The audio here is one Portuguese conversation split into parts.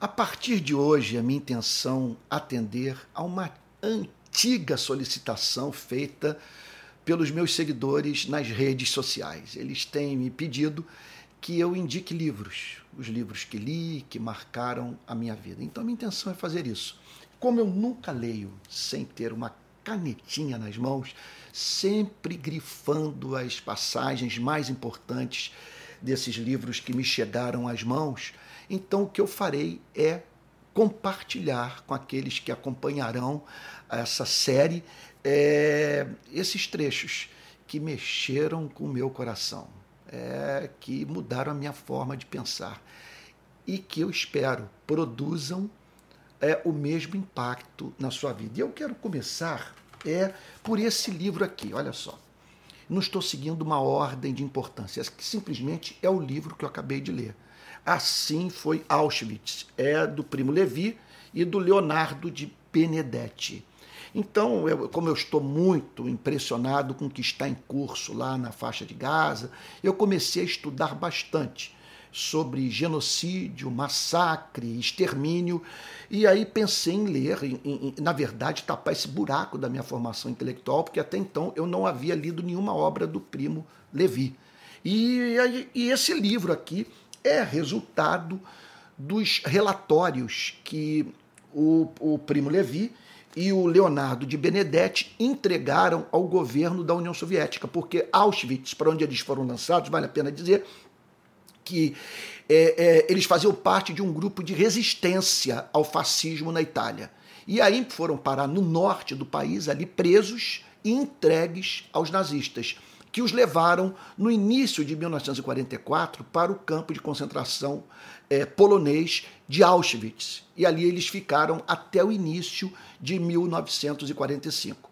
A partir de hoje, a minha intenção é atender a uma antiga solicitação feita pelos meus seguidores nas redes sociais. Eles têm me pedido que eu indique livros, os livros que li, que marcaram a minha vida. Então, a minha intenção é fazer isso. Como eu nunca leio sem ter uma canetinha nas mãos, sempre grifando as passagens mais importantes desses livros que me chegaram às mãos, então, o que eu farei é compartilhar com aqueles que acompanharão essa série é, esses trechos que mexeram com o meu coração, é, que mudaram a minha forma de pensar e que eu espero produzam é, o mesmo impacto na sua vida. E eu quero começar é por esse livro aqui, olha só. Não estou seguindo uma ordem de importância, que simplesmente é o livro que eu acabei de ler. Assim foi Auschwitz, é do Primo Levi e do Leonardo de Benedetti. Então, eu, como eu estou muito impressionado com o que está em curso lá na faixa de Gaza, eu comecei a estudar bastante sobre genocídio, massacre, extermínio, e aí pensei em ler, em, em, na verdade, tapar esse buraco da minha formação intelectual, porque até então eu não havia lido nenhuma obra do primo Levi. E, e esse livro aqui é resultado dos relatórios que o, o Primo Levi e o Leonardo de Benedetti entregaram ao governo da União Soviética, porque Auschwitz, para onde eles foram lançados, vale a pena dizer que é, é, eles faziam parte de um grupo de resistência ao fascismo na Itália. E aí foram parar no norte do país, ali presos e entregues aos nazistas que os levaram no início de 1944 para o campo de concentração é, polonês de Auschwitz. E ali eles ficaram até o início de 1945.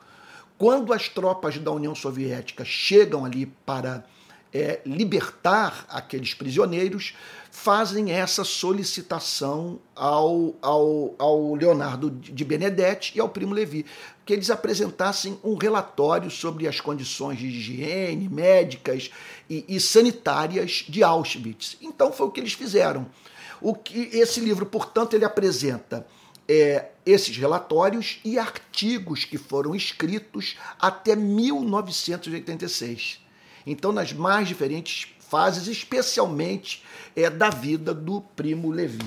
Quando as tropas da União Soviética chegam ali para é, libertar aqueles prisioneiros, fazem essa solicitação ao, ao, ao Leonardo de Benedetti e ao Primo Levi, que eles apresentassem um relatório sobre as condições de higiene, médicas e, e sanitárias de Auschwitz. Então foi o que eles fizeram. O que esse livro, portanto, ele apresenta é, esses relatórios e artigos que foram escritos até 1986. Então, nas mais diferentes fases, especialmente é, da vida do primo Levi.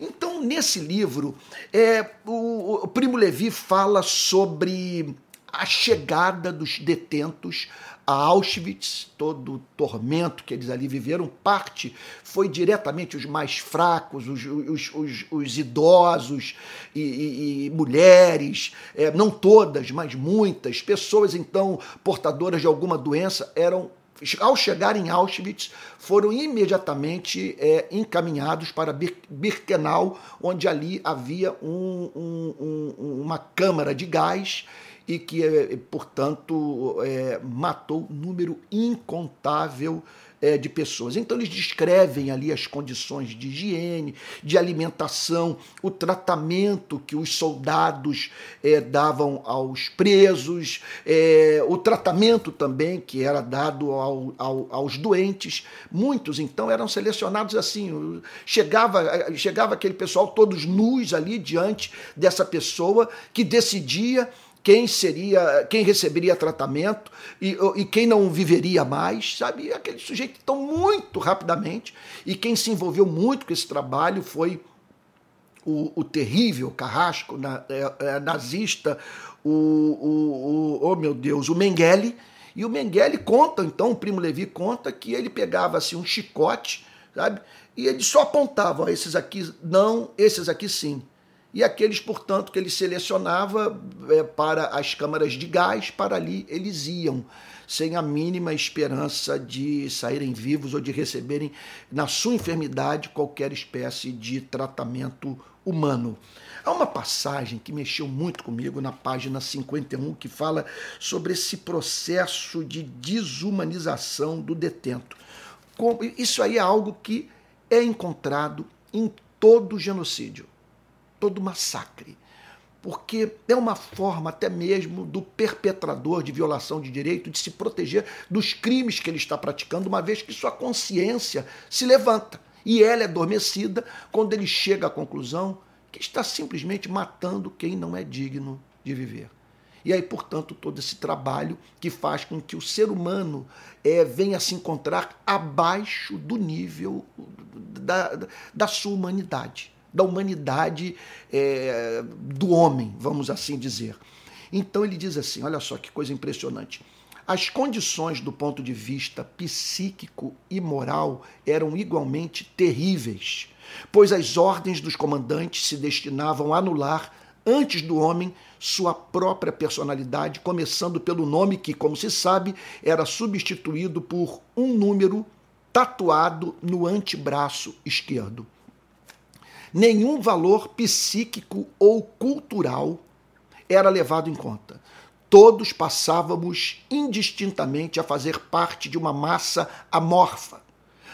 Então, nesse livro, é, o, o primo Levi fala sobre a chegada dos detentos a Auschwitz, todo o tormento que eles ali viveram, parte foi diretamente os mais fracos, os, os, os, os idosos e, e, e mulheres, é, não todas, mas muitas, pessoas então portadoras de alguma doença eram ao chegar em Auschwitz, foram imediatamente é, encaminhados para Birkenau, onde ali havia um, um, um, uma câmara de gás e que, é, portanto, é, matou número incontável é, de pessoas. Então, eles descrevem ali as condições de higiene, de alimentação, o tratamento que os soldados é, davam aos presos, é, o tratamento também que era dado ao, ao, aos doentes. Muitos, então, eram selecionados assim. Chegava, chegava aquele pessoal todos nus ali diante dessa pessoa que decidia quem seria, quem receberia tratamento e, e quem não viveria mais, sabe? Aquele sujeito tão muito rapidamente e quem se envolveu muito com esse trabalho foi o, o terrível carrasco na, é, é, nazista, o, o, o, oh meu Deus, o Mengele. E o Mengele conta, então, o primo Levi conta que ele pegava assim um chicote, sabe? E ele só apontava, ó, esses aqui não, esses aqui sim e aqueles, portanto, que ele selecionava é, para as câmaras de gás, para ali eles iam, sem a mínima esperança de saírem vivos ou de receberem, na sua enfermidade, qualquer espécie de tratamento humano. Há uma passagem que mexeu muito comigo na página 51 que fala sobre esse processo de desumanização do detento. Isso aí é algo que é encontrado em todo genocídio todo massacre. Porque é uma forma até mesmo do perpetrador de violação de direito de se proteger dos crimes que ele está praticando, uma vez que sua consciência se levanta E ela é adormecida quando ele chega à conclusão que está simplesmente matando quem não é digno de viver. E aí, portanto, todo esse trabalho que faz com que o ser humano é, venha se encontrar abaixo do nível da, da sua humanidade, da humanidade é, do homem, vamos assim dizer. Então ele diz assim: olha só que coisa impressionante. As condições do ponto de vista psíquico e moral eram igualmente terríveis, pois as ordens dos comandantes se destinavam a anular antes do homem sua própria personalidade, começando pelo nome que, como se sabe, era substituído por um número tatuado no antebraço esquerdo. Nenhum valor psíquico ou cultural era levado em conta. Todos passávamos indistintamente a fazer parte de uma massa amorfa,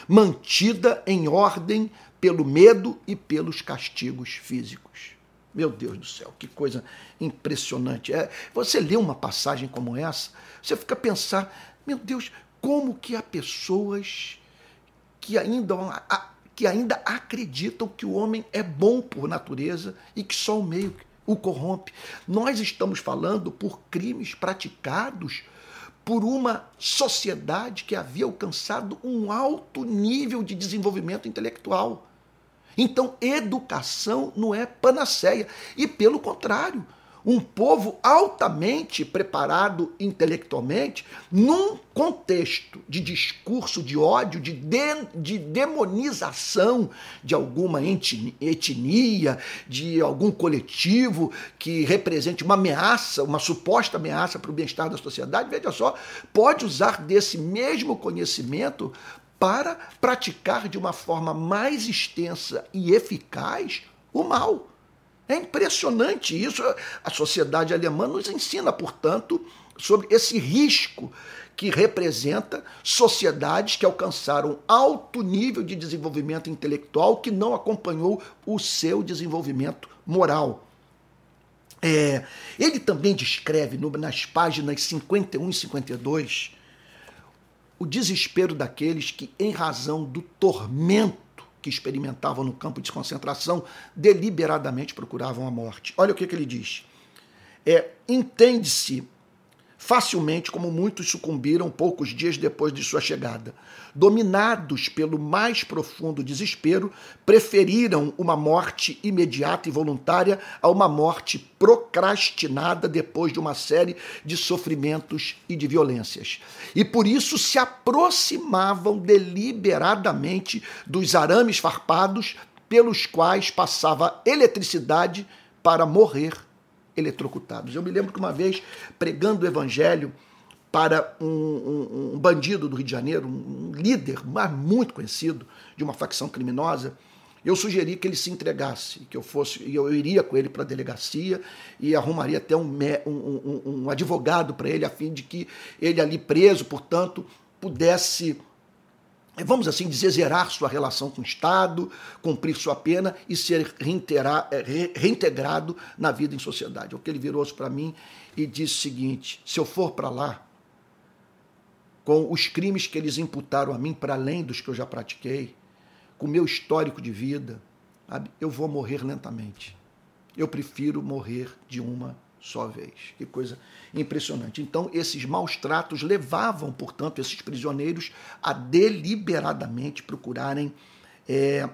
mantida em ordem pelo medo e pelos castigos físicos. Meu Deus do céu, que coisa impressionante. É, você lê uma passagem como essa, você fica a pensar, meu Deus, como que há pessoas que ainda, que ainda acreditam que o homem é bom por natureza e que só o meio o corrompe. Nós estamos falando por crimes praticados por uma sociedade que havia alcançado um alto nível de desenvolvimento intelectual. Então, educação não é panaceia. E, pelo contrário, um povo altamente preparado intelectualmente, num contexto de discurso de ódio, de, de, de demonização de alguma etnia, de algum coletivo que represente uma ameaça, uma suposta ameaça para o bem-estar da sociedade, veja só, pode usar desse mesmo conhecimento para praticar de uma forma mais extensa e eficaz o mal. É impressionante isso. A sociedade alemã nos ensina, portanto, sobre esse risco que representa sociedades que alcançaram alto nível de desenvolvimento intelectual que não acompanhou o seu desenvolvimento moral. É, ele também descreve no, nas páginas 51 e 52 o desespero daqueles que, em razão do tormento que experimentavam no campo de concentração deliberadamente procuravam a morte. Olha o que, que ele diz. É, Entende-se facilmente como muitos sucumbiram poucos dias depois de sua chegada. Dominados pelo mais profundo desespero, preferiram uma morte imediata e voluntária a uma morte procrastinada depois de uma série de sofrimentos e de violências. E por isso se aproximavam deliberadamente dos arames farpados pelos quais passava eletricidade para morrer eletrocutados. Eu me lembro que uma vez, pregando o evangelho para um, um, um bandido do Rio de Janeiro, um líder, mas muito conhecido, de uma facção criminosa, eu sugeri que ele se entregasse, que eu fosse, eu iria com ele para a delegacia e arrumaria até um, um, um advogado para ele, a fim de que ele ali preso, portanto, pudesse vamos assim dizer, zerar sua relação com o Estado, cumprir sua pena e ser é, reintegrado na vida em sociedade. O que ele virou-se para mim e disse o seguinte: se eu for para lá, com os crimes que eles imputaram a mim, para além dos que eu já pratiquei, com o meu histórico de vida, eu vou morrer lentamente. Eu prefiro morrer de uma só vez. Que coisa impressionante. Então, esses maus tratos levavam, portanto, esses prisioneiros a deliberadamente procurarem. É,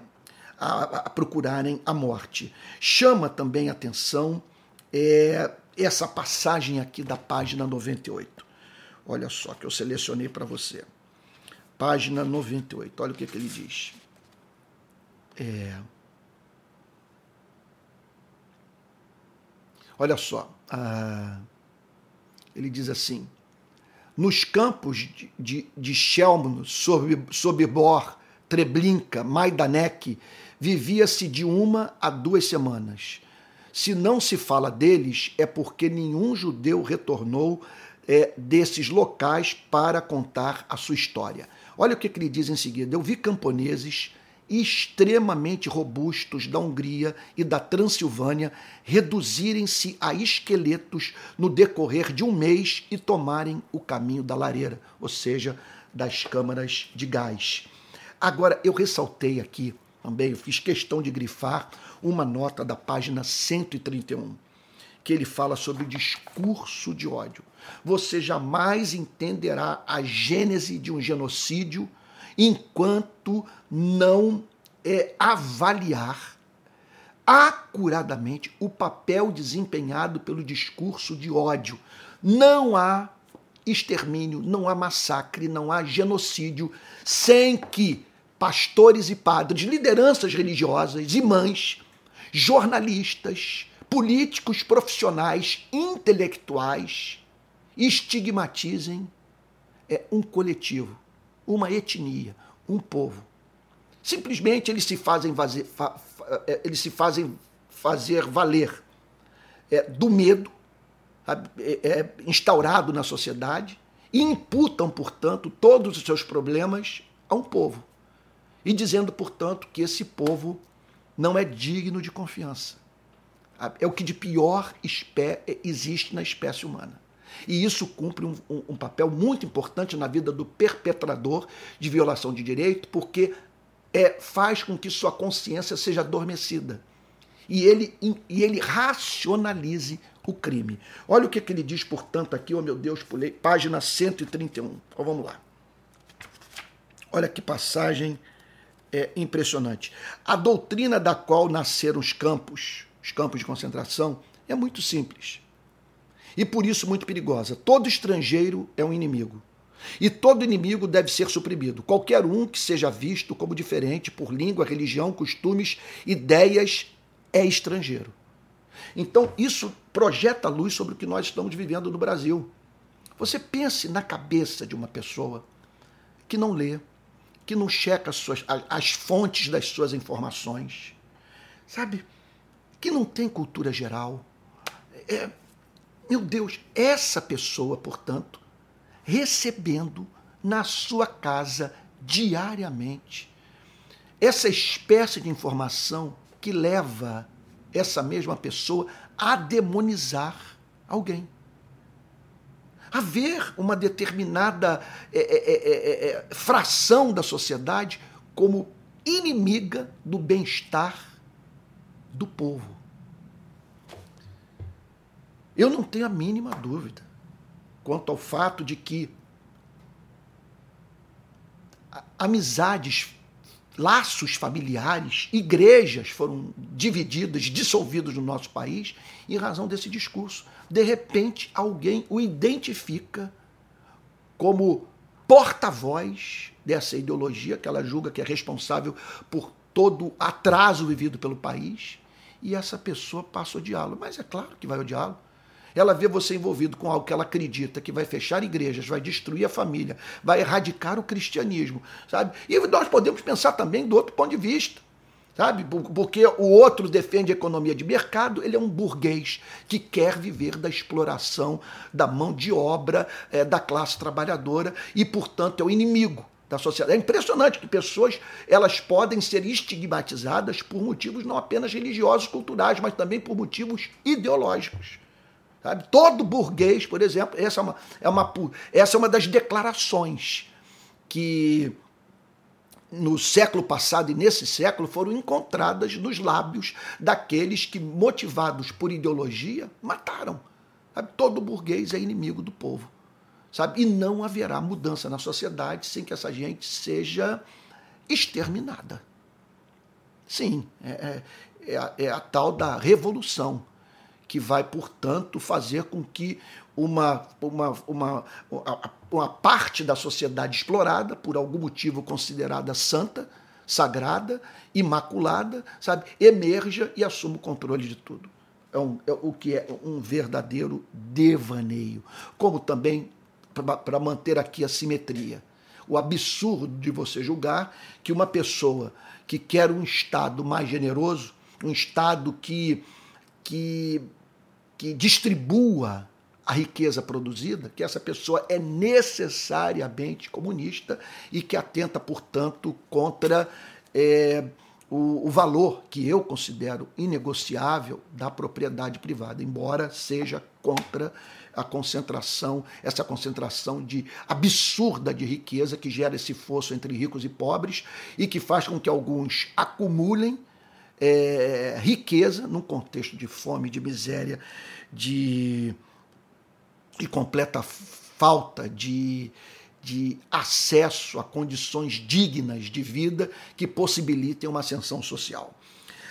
a, a, procurarem a morte. Chama também atenção é, essa passagem aqui da página 98. Olha só que eu selecionei para você. Página 98. Olha o que, que ele diz. É, olha só. Ah, ele diz assim: nos campos de, de, de Sobibor, Treblinka, Majdanek, vivia-se de uma a duas semanas. Se não se fala deles, é porque nenhum judeu retornou é, desses locais para contar a sua história. Olha o que, que ele diz em seguida. Eu vi camponeses extremamente robustos da Hungria e da Transilvânia reduzirem-se a esqueletos no decorrer de um mês e tomarem o caminho da lareira, ou seja, das câmaras de gás. Agora, eu ressaltei aqui também, eu fiz questão de grifar uma nota da página 131, que ele fala sobre o discurso de ódio. Você jamais entenderá a gênese de um genocídio enquanto não é, avaliar acuradamente o papel desempenhado pelo discurso de ódio. Não há extermínio, não há massacre, não há genocídio sem que pastores e padres, lideranças religiosas e mães, jornalistas, políticos profissionais, intelectuais estigmatizem é, um coletivo, uma etnia, um povo. Simplesmente eles se fazem, fazer, fa, é, eles se fazem fazer valer é, do medo é, é, instaurado na sociedade e imputam, portanto, todos os seus problemas a um povo. E dizendo, portanto, que esse povo não é digno de confiança. É o que de pior existe na espécie humana. E isso cumpre um, um, um, papel muito importante na vida do perpetrador de violação de direito, porque é, faz com que sua consciência seja adormecida e ele, e ele racionalize o crime. Olha o que, que ele diz, portanto, aqui, oh meu Deus, pulei, página 131. Então vamos lá. Olha que passagem é, impressionante. A doutrina da qual nasceram os campos, os campos de concentração, é muito simples. E por isso muito perigosa. Todo estrangeiro é um inimigo. E todo inimigo deve ser suprimido. Qualquer um que seja visto como diferente por língua, religião, costumes, ideias, é estrangeiro. Então, isso projeta luz sobre o que nós estamos vivendo no Brasil. Você pense na cabeça de uma pessoa que não lê, que não checa as, suas, as fontes das suas informações, sabe? Que não tem cultura geral. É, meu Deus, essa pessoa, portanto, recebendo na sua casa diariamente essa espécie de informação que leva essa mesma pessoa a demonizar alguém. A ver uma determinada é é, é, é, é, fração da sociedade como inimiga do bem-estar do povo. Eu não tenho a mínima dúvida quanto ao fato de que amizades, laços familiares, igrejas foram divididas, dissolvidas no nosso país em razão desse discurso. De repente, alguém o identifica como porta-voz dessa ideologia que ela julga que é responsável por todo atraso vivido pelo país, e essa pessoa passa a odiá-lo. Mas é claro que vai odiá-lo ela vê você envolvido com algo que ela acredita que vai fechar igrejas, vai destruir a família, vai erradicar o cristianismo, sabe? E nós podemos pensar também do outro ponto de vista, sabe? Porque o outro defende a economia de mercado, ele é um burguês que quer viver da exploração da mão de obra é, da classe trabalhadora e, portanto, é o inimigo da sociedade. É impressionante que pessoas elas podem ser estigmatizadas por motivos não apenas religiosos, culturais, mas também por motivos ideológicos. Sabe? Todo burguês, por exemplo, essa é uma, é uma, essa é uma das declarações que no século passado e nesse século foram encontradas nos lábios daqueles que, motivados por ideologia, mataram. Sabe? Todo burguês é inimigo do povo. Sabe? E não haverá mudança na sociedade sem que essa gente seja exterminada. Sim, é, é, é, a, é a tal da revolução que vai, portanto, fazer com que uma, uma, uma, uma parte da sociedade explorada, por algum motivo considerada santa, sagrada, imaculada, sabe, emerja e assuma o controle de tudo. É, um, é o que é um verdadeiro devaneio. Como também, para manter aqui a simetria, o absurdo de você julgar que uma pessoa que quer um Estado mais generoso, um Estado que, que que distribua a riqueza produzida, que essa pessoa é necessariamente comunista e que atenta, portanto, contra é, o, o, valor que eu considero inegociável da propriedade privada, embora seja contra a concentração, essa concentração de absurda de riqueza que gera esse fosso entre ricos e pobres e que faz com que alguns acumulem é, riqueza num contexto de fome, de miséria, de, de completa falta de, de acesso a condições dignas de vida que possibilitem uma ascensão social.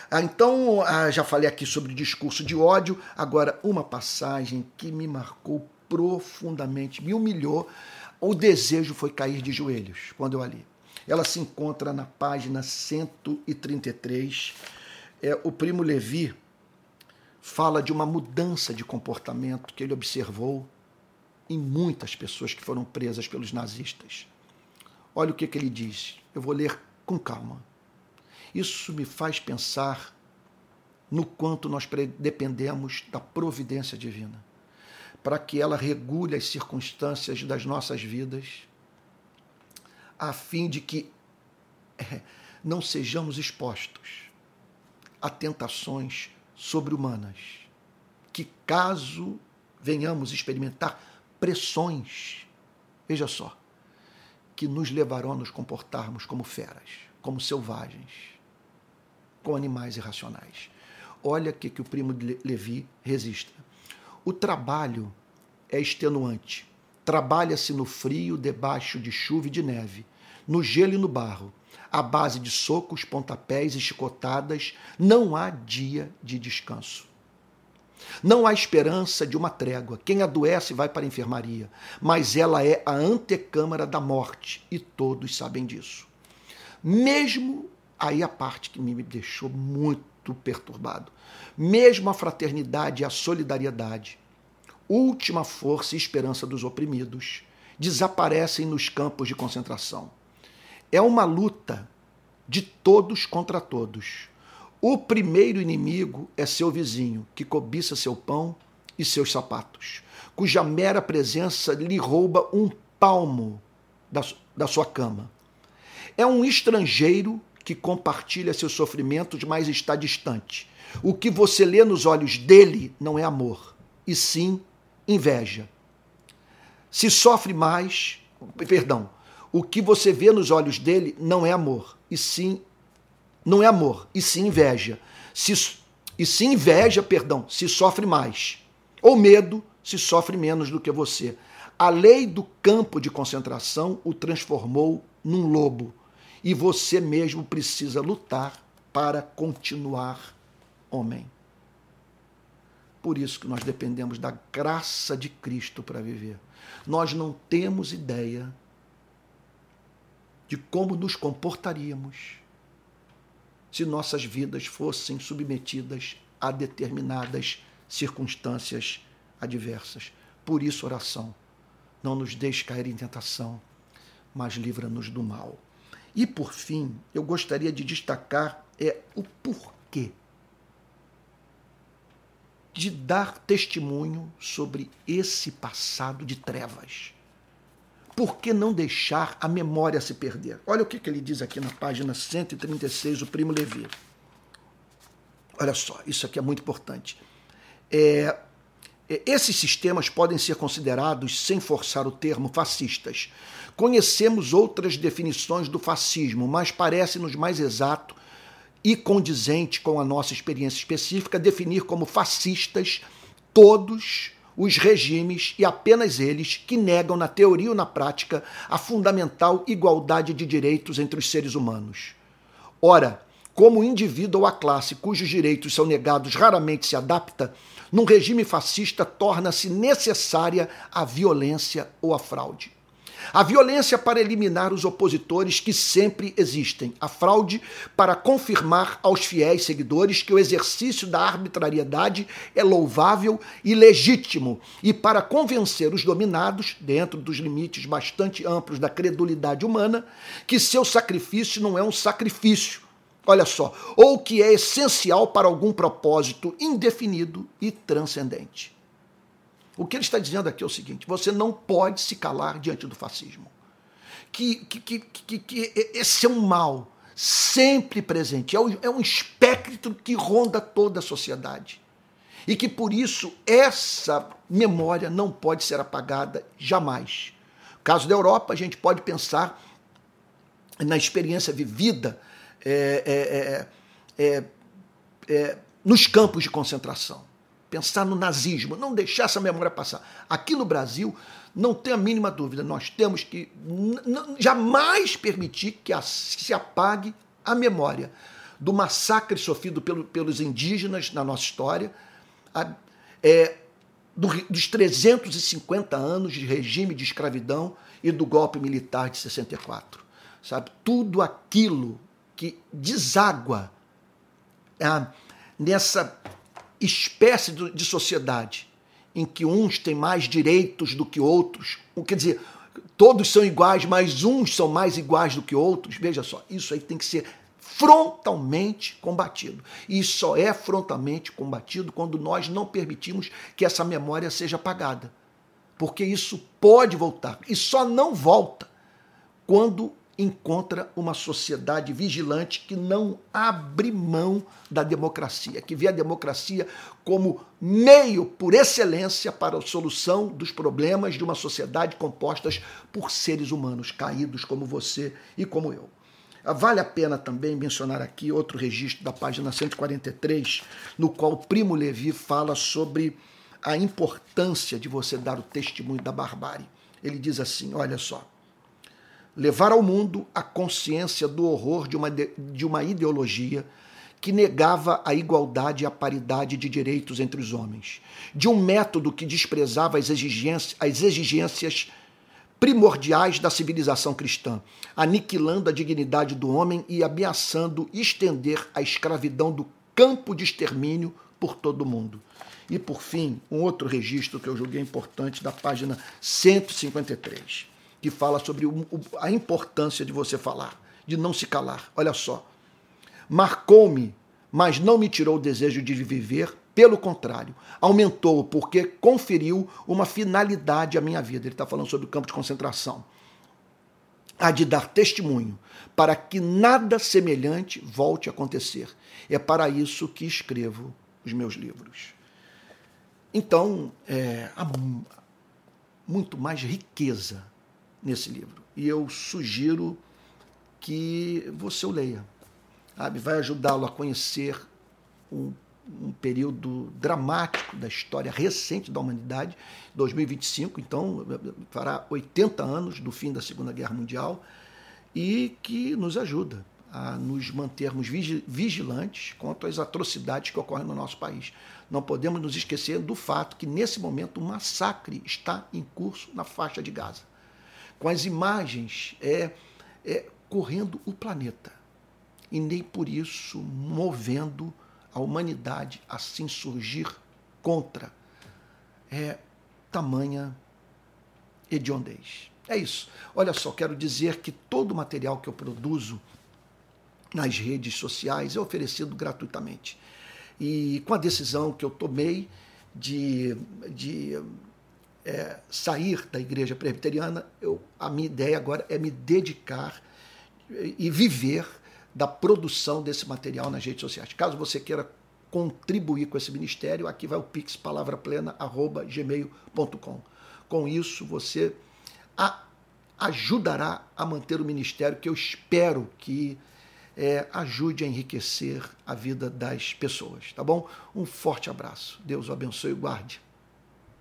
Ah, então, ah, já falei aqui sobre discurso de ódio, agora uma passagem que me marcou profundamente, me humilhou. O desejo foi cair de joelhos quando eu a li. Ela se encontra na página 133. É, o primo Levi fala de uma mudança de comportamento que ele observou em muitas pessoas que foram presas pelos nazistas. Olha o que, que ele diz. Eu vou ler com calma. Isso me faz pensar no quanto nós dependemos da providência divina, para que ela regule as circunstâncias das nossas vidas, a fim de que é, não sejamos expostos a tentações sobre-humanas, que caso venhamos experimentar pressões, veja só, que nos levarão a nos comportarmos como feras, como selvagens, com animais irracionais. Olha que, que o primo de Levi resiste. O trabalho é extenuante. Trabalha-se no frio, debaixo de chuva e de neve, no gelo e no barro. À base de socos, pontapés e chicotadas, não há dia de descanso. Não há esperança de uma trégua. Quem adoece vai para a enfermaria, mas ela é a antecâmara da morte e todos sabem disso. Mesmo aí a parte que me deixou muito perturbado, mesmo a fraternidade e a solidariedade, última força e esperança dos oprimidos, desaparecem nos campos de concentração. É uma luta de todos contra todos o primeiro inimigo é seu vizinho, que cobiça seu pão e seus sapatos, cuja mera presença lhe rouba um palmo da, da sua cama. É um estrangeiro que compartilha seus sofrimentos, mas está distante. O que você lê nos olhos dele não é amor, e sim inveja. Se sofre mais, perdão, o que você vê nos olhos dele não é amor, e sim não é amor, e sim inveja. Se, e se inveja, perdão, se sofre mais. Ou medo, se sofre menos do que você. A lei do campo de concentração o transformou num lobo. E você mesmo precisa lutar para continuar homem. Por isso que nós dependemos da graça de Cristo para viver. Nós não temos ideia de como nos comportaríamos se nossas vidas fossem submetidas a determinadas circunstâncias adversas. Por isso, oração. Não nos deixe cair em tentação, mas livra-nos do mal. E por fim, eu gostaria de destacar é o porquê de dar testemunho sobre esse passado de trevas por que não deixar a memória se perder? Olha o que, que ele diz aqui na página 136, o primo Levi. Olha só, isso aqui é muito importante. É, é, esses sistemas podem ser considerados, sem forçar o termo, fascistas. Conhecemos outras definições do fascismo, mas parece-nos mais exato e condizente com a nossa experiência específica definir como fascistas todos os regimes e apenas eles que negam na teoria ou na prática a fundamental igualdade de direitos entre os seres humanos. Ora, como o indivíduo ou a classe cujos direitos são negados raramente se adapta, num regime fascista torna-se necessária a violência ou a fraude. A violência para eliminar os opositores que sempre existem. A fraude para confirmar aos fiéis seguidores que o exercício da arbitrariedade é louvável e legítimo. E para convencer os dominados, dentro dos limites bastante amplos da credulidade humana, que seu sacrifício não é um sacrifício. Olha só, ou que é essencial para algum propósito indefinido e transcendente. O que ele está dizendo aqui é o seguinte: você não pode se calar diante do fascismo. Que, que, que, que, que esse é um mal sempre presente, é um espectro que ronda toda a sociedade. E que por isso essa memória não pode ser apagada jamais. No caso da Europa, a gente pode pensar na experiência vivida é, é, é, é nos campos de concentração. Pensar no nazismo, não deixar essa memória passar. Aqui no Brasil, não tem a mínima dúvida, nós temos que jamais permitir que se apague a memória do massacre sofrido pelo, pelos indígenas na nossa história, a, é, do, dos 350 anos de regime de escravidão e do golpe militar de 64. Sabe? Tudo aquilo que deságua é, nessa espécie de sociedade em que uns têm mais direitos do que outros, quer dizer, todos são iguais, mas uns são mais iguais do que outros. Veja só, isso aí tem que ser frontalmente combatido. E só é frontalmente combatido quando nós não permitimos que essa memória seja apagada. Porque isso pode voltar e só não volta quando encontra uma sociedade vigilante que não abre mão da democracia, que vê a democracia como meio por excelência para a solução dos problemas de uma sociedade composta por seres humanos caídos como você e como eu. Vale a pena também mencionar aqui outro registro da página 143, no qual o Primo Levi fala sobre a importância de você dar o testemunho da barbárie. Ele diz assim: olha só levar ao mundo a consciência do horror de uma, de uma ideologia que negava a igualdade e a paridade de direitos entre os homens, de um método que desprezava as exigências, as exigências primordiais da civilização cristã, aniquilando a dignidade do homem e ameaçando estender a escravidão do campo de extermínio por todo o mundo. E, por fim, um outro registro que eu julguei importante, da página 153 que fala sobre o, a importância de você falar, de não se calar. Olha só. Marcou-me, mas não me tirou o desejo de viver, pelo contrário, aumentou porque conferiu uma finalidade à minha vida. Ele está falando sobre o campo de concentração. A de dar testemunho, para que nada semelhante volte a acontecer. É para isso que escrevo os meus livros. Então, é, há muito mais riqueza nesse livro. E eu sugiro que você o leia. Sabe? Vai ajudá-lo a conhecer um, um, período dramático da história recente da humanidade, 2025, então fará 80 anos do fim da Segunda Guerra Mundial, e que nos ajuda a nos mantermos vigilantes quanto às atrocidades que ocorrem no nosso país. Não podemos nos esquecer do fato que, nesse momento, um massacre está em curso na faixa de Gaza com as imagens é, é, correndo o planeta. E nem por isso movendo a humanidade a se insurgir contra é, tamanha hediondez. É isso. Olha só, quero dizer que todo o material que eu produzo nas redes sociais é oferecido gratuitamente. E com a decisão que eu tomei de, de é, sair da igreja presbiteriana, eu, a minha ideia agora é me dedicar e viver da produção desse material nas redes sociais. Caso você queira contribuir com esse ministério, aqui vai o pix palavraplena@gmail.com. Com isso você a, ajudará a manter o ministério que eu espero que é, ajude a enriquecer a vida das pessoas, tá bom? Um forte abraço. Deus o abençoe e guarde.